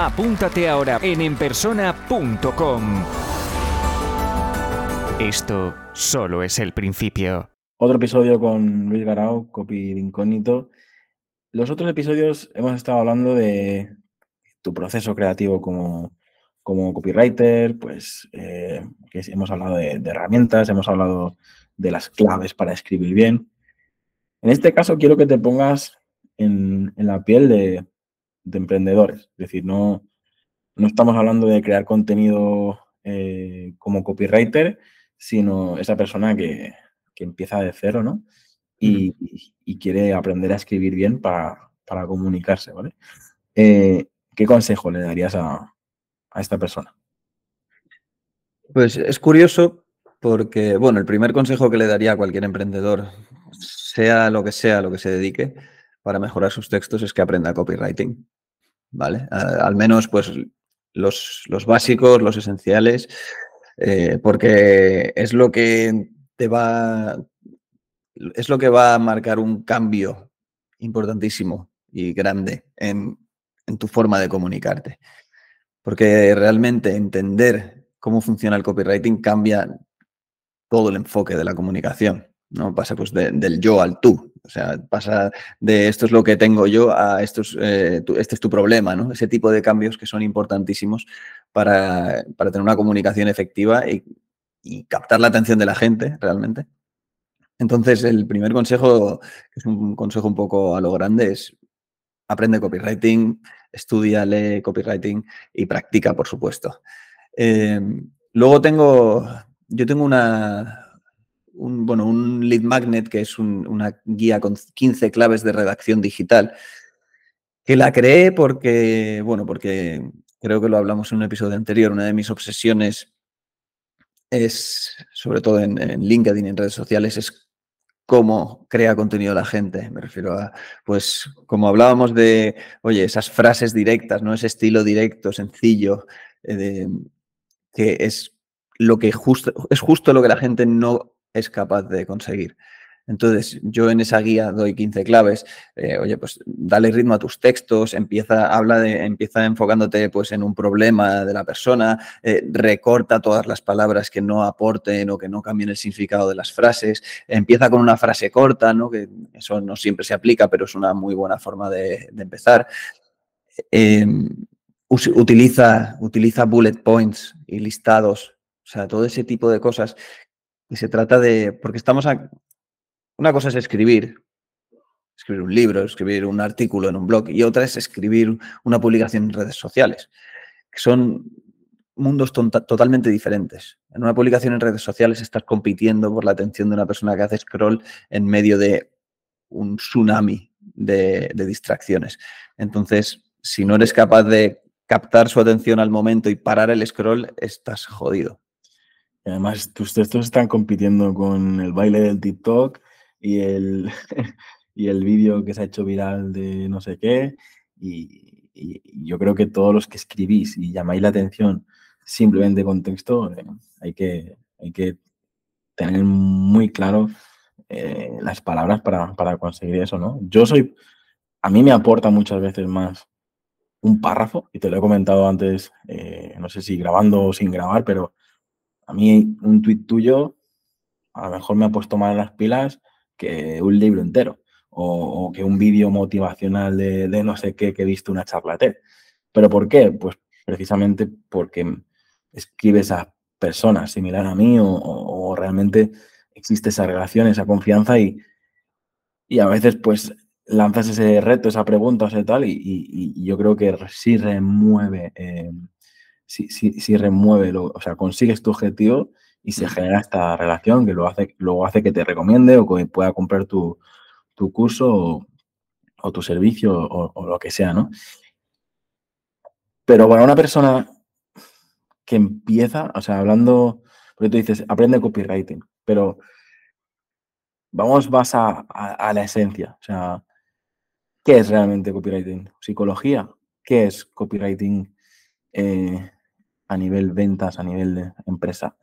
Apúntate ahora en enpersona.com. Esto solo es el principio. Otro episodio con Luis Garao, copy de incógnito. Los otros episodios hemos estado hablando de tu proceso creativo como, como copywriter, pues eh, hemos hablado de, herramientas, hemos hablado de las claves para escribir bien. En este caso quiero que te pongas en la piel de, de emprendedores. Es decir, no, no estamos hablando de crear contenido eh, como copywriter, sino esa persona que, empieza de cero, ¿no? Y, quiere aprender a escribir bien para, comunicarse, ¿vale? Eh, ¿Qué consejo le darías a, a esta persona? Pues es curioso porque, bueno, el primer consejo que le daría a cualquier emprendedor, sea lo que sea lo que se dedique, para mejorar sus textos es que aprenda copywriting. ¿Vale? al menos, pues, los, básicos, los esenciales, eh, porque es lo que te va, es lo que va a marcar un cambio importantísimo y grande en, en tu forma de comunicarte. Porque realmente entender cómo funciona el copywriting cambia todo el enfoque de la comunicación. ¿No? Pasa pues del yo al tú. O sea, pasa de esto es lo que tengo yo a esto es, eh, este es tu problema, ¿no? Ese tipo de cambios que son importantísimos para, tener una comunicación efectiva y, captar la atención de la gente realmente. Entonces, el primer consejo, que es un consejo un poco a lo grande, es aprende copywriting, estudia, lee copywriting y practica, por supuesto. Eh, luego tengo, yo tengo una, un, bueno, un lead magnet, que es una guía con 15 claves de redacción digital, que la creé porque, bueno, porque creo que lo hablamos en un episodio anterior, una de mis obsesiones es, sobre todo en, LinkedIn y en redes sociales, es cómo crea contenido la gente. Me refiero a, pues, como hablábamos de, oye, esas frases directas, ¿no? Ese estilo directo, sencillo, eh, que es lo que justo, es justo lo que la gente no es capaz de conseguir. Entonces, yo en esa guía doy 15 claves. Eh, oye, pues dale ritmo a tus textos, empieza, habla de, empieza enfocándote pues, en un problema de la persona, eh, recorta todas las palabras que no aporten o que no cambien el significado de las frases, empieza con una frase corta, ¿no? que eso no siempre se aplica, pero es una muy buena forma de, empezar. Em, utiliza, utiliza bullet points y listados, o sea, todo ese tipo de cosas y se trata de, porque estamos a, una cosa es escribir, escribir un libro, escribir un artículo en un blog, y otra es escribir una publicación en redes sociales, que son mundos totalmente diferentes. En una publicación en redes sociales estás compitiendo por la atención de una persona que hace scroll en medio de un tsunami de, de distracciones. Entonces, si no eres capaz de captar su atención al momento y parar el scroll, estás jodido además tus textos están compitiendo con el baile del TikTok y el, y el vídeo que se ha hecho viral de no sé qué. Y, yo creo que todos los que escribís y llamáis la atención simplemente con texto, eh, hay, que, hay que tener muy claro eh, las palabras para, conseguir eso, ¿no? Yo soy, a mí me aporta muchas veces más un párrafo, y te lo he comentado antes, eh, no sé si grabando o sin grabar, pero a mí un tuit tuyo a lo mejor me ha puesto mal las pilas que un libro entero o, que un vídeo motivacional de, no sé qué que he visto una charla ¿Pero por qué? Pues precisamente porque escribes a personas similar a mí o, realmente existe esa relación, esa confianza y, y, a veces pues lanzas ese reto, esa pregunta, o tal, y, yo creo que sí remueve eh, si, remueve, o sea, consigues tu objetivo y se genera esta relación que lo hace, luego hace que te recomiende o que pueda comprar tu, curso o, tu servicio o, lo que sea, ¿no? Pero para una persona que empieza, o sea, hablando, porque tú dices, aprende copywriting, pero vamos más a, la esencia, o sea, ¿qué es realmente copywriting? ¿Psicología? ¿Qué es copywriting eh, a nivel ventas, a nivel de empresa?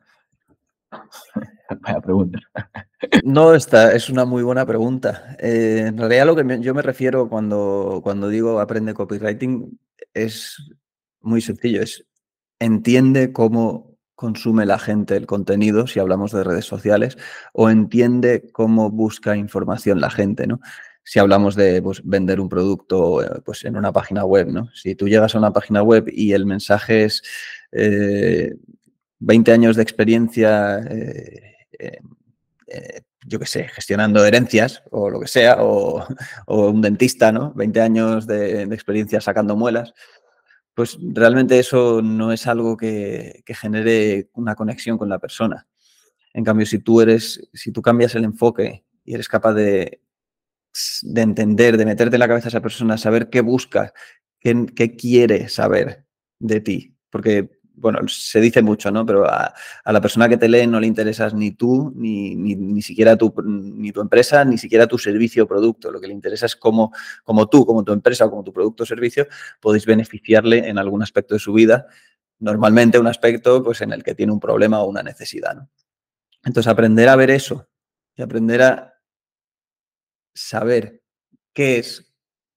Vaya pregunta. No, esta es una muy buena pregunta. Eh, en realidad lo que yo me refiero cuando, cuando digo aprende copywriting es muy sencillo, es entiende cómo consume la gente el contenido, si hablamos de redes sociales, o entiende cómo busca información la gente, ¿no? Si hablamos de pues, vender un producto eh, pues, en una página web, ¿no? Si tú llegas a una página web y el mensaje es 20 eh, años de experiencia eh, yo qué sé, gestionando herencias o lo que sea, o, un dentista, ¿no? 20 años de, experiencia sacando muelas, pues realmente eso no es algo que, genere una conexión con la persona. En cambio, si tú eres, si tú cambias el enfoque y eres capaz de, de entender, de meterte en la cabeza a esa persona, saber qué busca, qué, quiere saber de ti, porque bueno, se dice mucho, ¿no? Pero a, la persona que te lee no le interesas ni tú, ni, ni, siquiera tu, ni tu empresa, ni siquiera tu servicio o producto. Lo que le interesa es cómo, cómo tú, como tu empresa o como tu producto o servicio, podéis beneficiarle en algún aspecto de su vida. Normalmente un aspecto pues, en el que tiene un problema o una necesidad, ¿no? Entonces, aprender a ver eso y aprender a saber qué es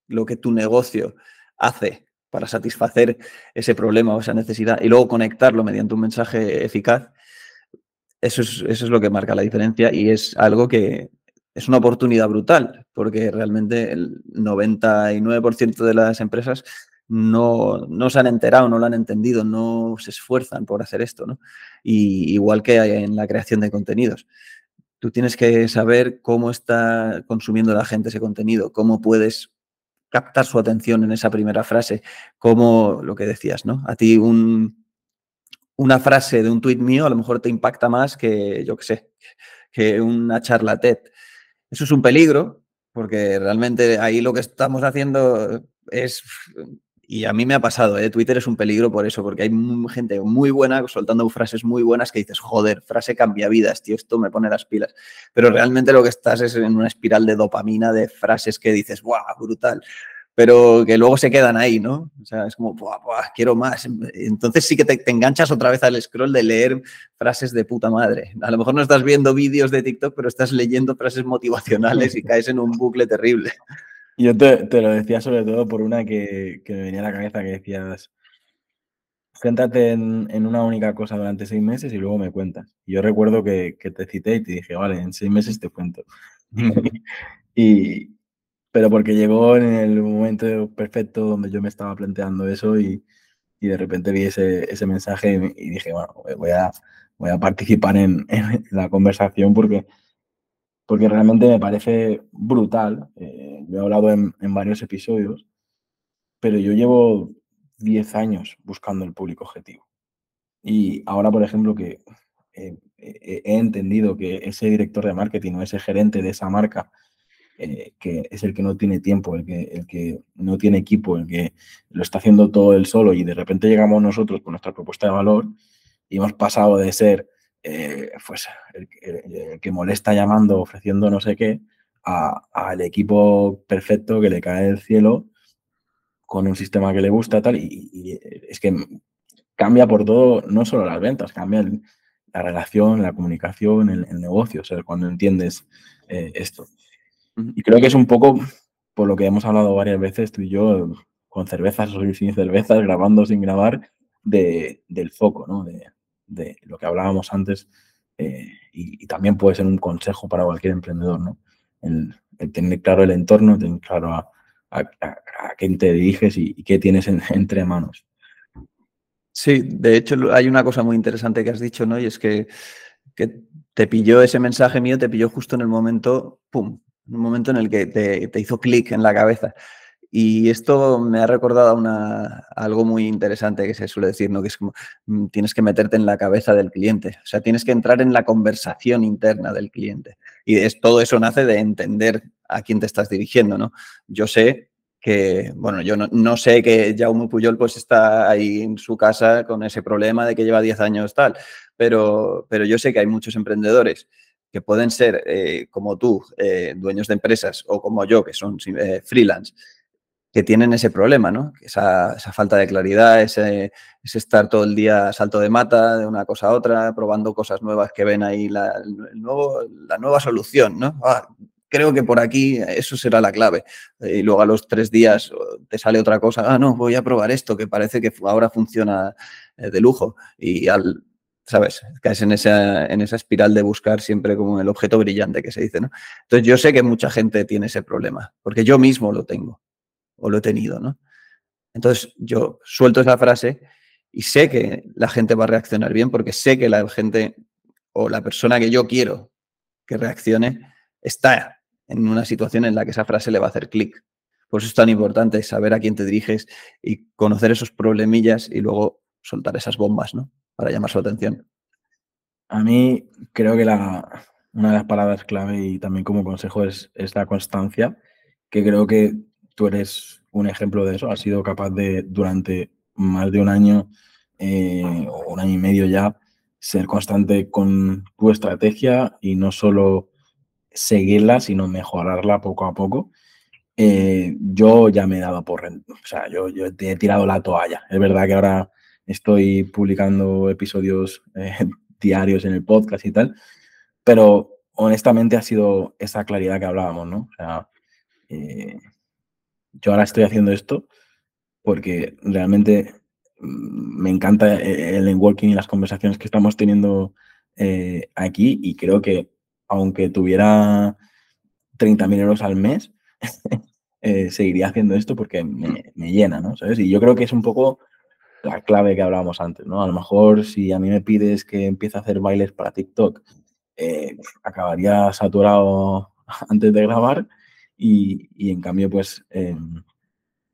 lo que tu negocio hace para satisfacer ese problema o esa necesidad y luego conectarlo mediante un mensaje eficaz, eso es, eso es lo que marca la diferencia y es algo que es una oportunidad brutal, porque realmente el 99% de las empresas no, no, se han enterado, no lo han entendido, no se esfuerzan por hacer esto, ¿no? Y igual que en la creación de contenidos. Tú tienes que saber cómo está consumiendo la gente ese contenido, cómo puedes captar su atención en esa primera frase, como lo que decías, ¿no? A ti un, una frase de un tuit mío a lo mejor te impacta más que, yo qué sé, que una charla TED. Eso es un peligro, porque realmente ahí lo que estamos haciendo es y a mí me ha pasado, ¿eh? Twitter es un peligro por eso, porque hay gente muy buena soltando frases muy buenas que dices, joder, frase cambia vidas, tío, esto me pone las pilas. Pero realmente lo que estás es en una espiral de dopamina de frases que dices, ¡guau, brutal! Pero que luego se quedan ahí, ¿no? O sea, es como, ¡buah, buah, quiero más! Entonces sí que te, te enganchas otra vez al scroll de leer frases de puta madre. A lo mejor no estás viendo vídeos de TikTok, pero estás leyendo frases motivacionales y caes en un bucle terrible. Yo te, lo decía sobre todo por una que, me venía a la cabeza que decías, céntrate en, una única cosa durante seis meses y luego me cuentas. Y yo recuerdo que, te cité y te dije, vale, en seis meses te cuento. y, pero porque llegó en el momento perfecto donde yo me estaba planteando eso y, de repente vi ese, ese mensaje y, dije, bueno, voy a, voy a participar en, en la conversación porque porque realmente me parece brutal. Eh, he hablado en, varios episodios, pero yo llevo 10 años buscando el público objetivo. Y ahora, por ejemplo, que he entendido que ese director de marketing o ese gerente de esa marca, eh, que es el que no tiene tiempo, el que, el que no tiene equipo, el que lo está haciendo todo él solo y de repente llegamos nosotros con nuestra propuesta de valor y hemos pasado de ser eh, pues el, que molesta llamando, ofreciendo no sé qué, al equipo perfecto que le cae del cielo con un sistema que le gusta tal y, es que cambia por todo, no solo las ventas, cambia la relación, la comunicación, el, negocio, o sea, cuando entiendes eh, esto. Y creo que es un poco por lo que hemos hablado varias veces tú y yo, con cervezas o sin cervezas, grabando sin grabar, de, del foco, ¿no? De, de lo que hablábamos antes eh, y, también puede ser un consejo para cualquier emprendedor, ¿no? El, tener claro el entorno, tener claro a, quién te diriges y, qué tienes entre manos. Sí, de hecho hay una cosa muy interesante que has dicho, ¿no? Y es que, que te pilló ese mensaje mío, te pilló justo en el momento, ¡pum! En un momento en el que te, te hizo clic en la cabeza. Y esto me ha recordado algo muy interesante que se suele decir, ¿no? que es como mm, tienes que meterte en la cabeza del cliente, o sea, tienes que entrar en la conversación interna del cliente. Y es, todo eso nace de entender a quién te estás dirigiendo. ¿no? Yo sé que, bueno, yo no, sé que Jaume Puyol pues está ahí en su casa con ese problema de que lleva 10 años tal, pero, pero yo sé que hay muchos emprendedores que pueden ser eh, como tú, eh, dueños de empresas, o como yo, que son eh, freelance, que tienen ese problema, ¿no? Esa, esa falta de claridad, ese, estar todo el día salto de mata de una cosa a otra, probando cosas nuevas que ven ahí la, nueva solución, ¿no? Ah, creo que por aquí eso será la clave. Y luego a los tres días te sale otra cosa, ah, no, voy a probar esto, que parece que ahora funciona de lujo. Y al, ¿sabes? Caes en esa, en esa espiral de buscar siempre como el objeto brillante que se dice, ¿no? Entonces yo sé que mucha gente tiene ese problema, porque yo mismo lo tengo o lo he tenido, ¿no? Entonces yo suelto esa frase y sé que la gente va a reaccionar bien porque sé que la gente o la persona que yo quiero que reaccione está en una situación en la que esa frase le va a hacer clic. Por eso es tan importante saber a quién te diriges y conocer esos problemillas y luego soltar esas bombas, ¿no? Para llamar su atención. A mí creo que una de las palabras clave y también como consejo es, es la constancia, que creo que tú eres un ejemplo de eso, has sido capaz de durante más de un año eh, o un año y medio ya ser constante con tu estrategia y no solo seguirla, sino mejorarla poco a poco. Eh, yo ya me he dado por... O sea, yo, yo he tirado la toalla. Es verdad que ahora estoy publicando episodios eh, diarios en el podcast y tal, pero honestamente ha sido esa claridad que hablábamos, ¿no? Yo ahora estoy haciendo esto porque realmente mm, me encanta eh, el networking y las conversaciones que estamos teniendo eh, aquí y creo que aunque tuviera 30.000 euros al mes, eh, seguiría haciendo esto porque me, llena, ¿no? ¿Sabes? Y yo creo que es un poco la clave que hablábamos antes, ¿no? A lo mejor si a mí me pides que empiece a hacer bailes para TikTok, acabaría saturado antes de grabar y, en cambio, pues em,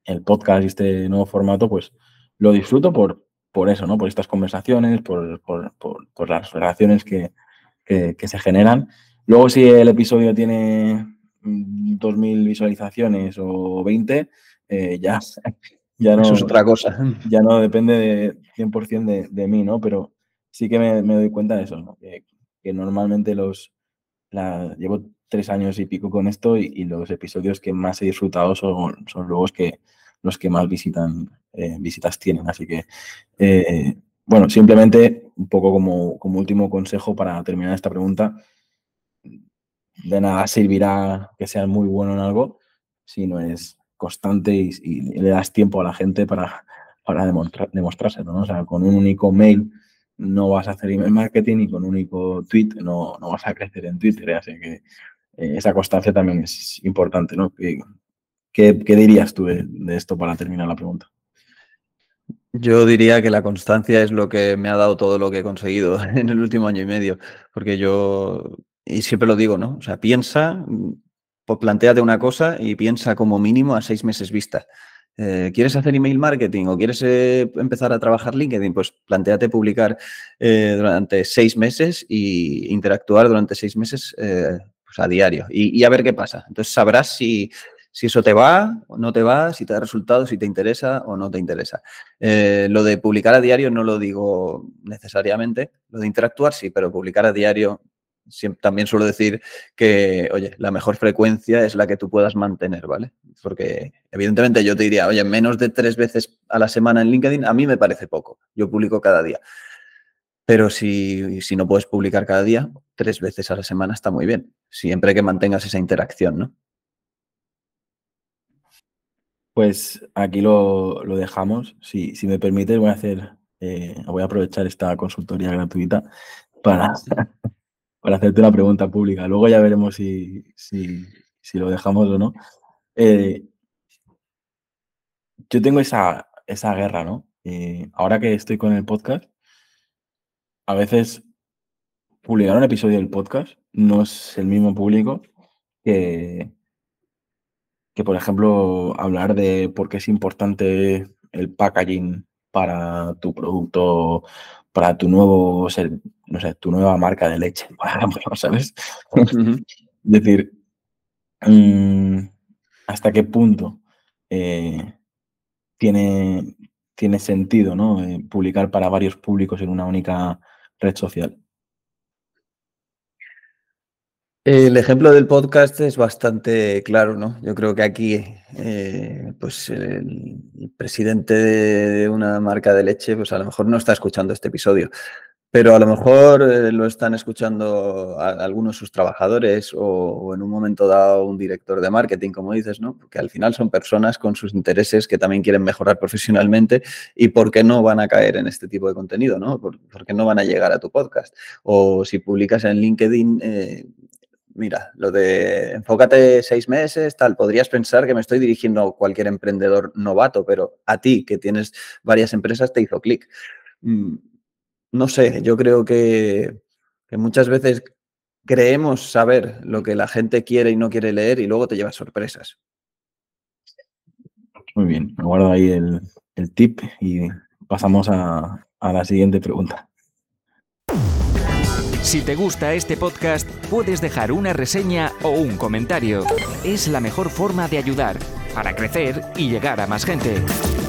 el podcast y este nuevo formato, pues lo disfruto por, por eso, ¿no? Por estas conversaciones, por, por, las relaciones que, se generan. Luego, si el episodio tiene 2.000 visualizaciones o 20, eh, ya, ya no... Eso es otra cosa. Ya no depende de 100% de, de mí, ¿no? Pero sí que me, doy cuenta de eso, ¿no? Que, normalmente los... La, llevo tres años y pico con esto y, los episodios que más he disfrutado son, son los que los que más visitan, eh, visitas tienen. Así que, eh, bueno, simplemente un poco como, como último consejo para terminar esta pregunta, de nada servirá que seas muy bueno en algo si no es constante y, le das tiempo a la gente para, para demostrar, demostrárselo. ¿no? O sea, con un único mail no vas a hacer email marketing y con un único tweet no, no vas a crecer en Twitter. ¿eh? Así que eh, esa constancia también es importante, ¿no? ¿Qué, dirías tú de, esto para terminar la pregunta? Yo diría que la constancia es lo que me ha dado todo lo que he conseguido en el último año y medio, porque yo, y siempre lo digo, ¿no? O sea, piensa, pues planteate una cosa y piensa como mínimo a seis meses vista. Eh, ¿Quieres hacer email marketing o quieres eh, empezar a trabajar LinkedIn? Pues planteate publicar durante seis meses e interactuar durante seis meses a diario y, a ver qué pasa. Entonces sabrás si, si, eso te va o no te va, si te da resultados, si te interesa o no te interesa. Eh, lo de publicar a diario no lo digo necesariamente, lo de interactuar sí, pero publicar a diario también suelo decir que, oye, la mejor frecuencia es la que tú puedas mantener, ¿vale? Porque evidentemente yo te diría, oye, menos de tres veces a la semana en LinkedIn, a mí me parece poco. Yo publico cada día. Pero si, si, no puedes publicar cada día, tres veces a la semana está muy bien, siempre que mantengas esa interacción, ¿no? Pues aquí lo, dejamos. Si, si, me permites, voy a hacer, eh, voy a aprovechar esta consultoría gratuita para, para hacerte una pregunta pública. Luego ya veremos si, si, lo dejamos o no. Eh, yo tengo esa, esa guerra, ¿no? Eh, ahora que estoy con el podcast, a veces publicar un episodio del podcast no es el mismo público que, que, por ejemplo, hablar de por qué es importante el packaging para tu producto, para tu nuevo, no sé, tu nueva marca de leche, ¿sabes? es decir, mm, hasta qué punto eh, tiene, tiene sentido, ¿no? Eh, publicar para varios públicos en una única red social. El ejemplo del podcast es bastante claro, ¿no? Yo creo que aquí, eh, pues el presidente de una marca de leche, pues a lo mejor no está escuchando este episodio, pero a lo mejor eh, lo están escuchando algunos de sus trabajadores o, en un momento dado un director de marketing, como dices, ¿no? Porque al final son personas con sus intereses que también quieren mejorar profesionalmente y por qué no van a caer en este tipo de contenido, ¿no? ¿Por, qué no van a llegar a tu podcast? O si publicas en LinkedIn, eh, mira, lo de enfócate seis meses, tal, podrías pensar que me estoy dirigiendo a cualquier emprendedor novato, pero a ti que tienes varias empresas te hizo clic. Mm, no sé, yo creo que, muchas veces creemos saber lo que la gente quiere y no quiere leer y luego te llevas sorpresas. Muy bien, me guardo ahí el, tip y pasamos a la siguiente pregunta. Si te gusta este podcast, puedes dejar una reseña o un comentario. Es la mejor forma de ayudar para crecer y llegar a más gente.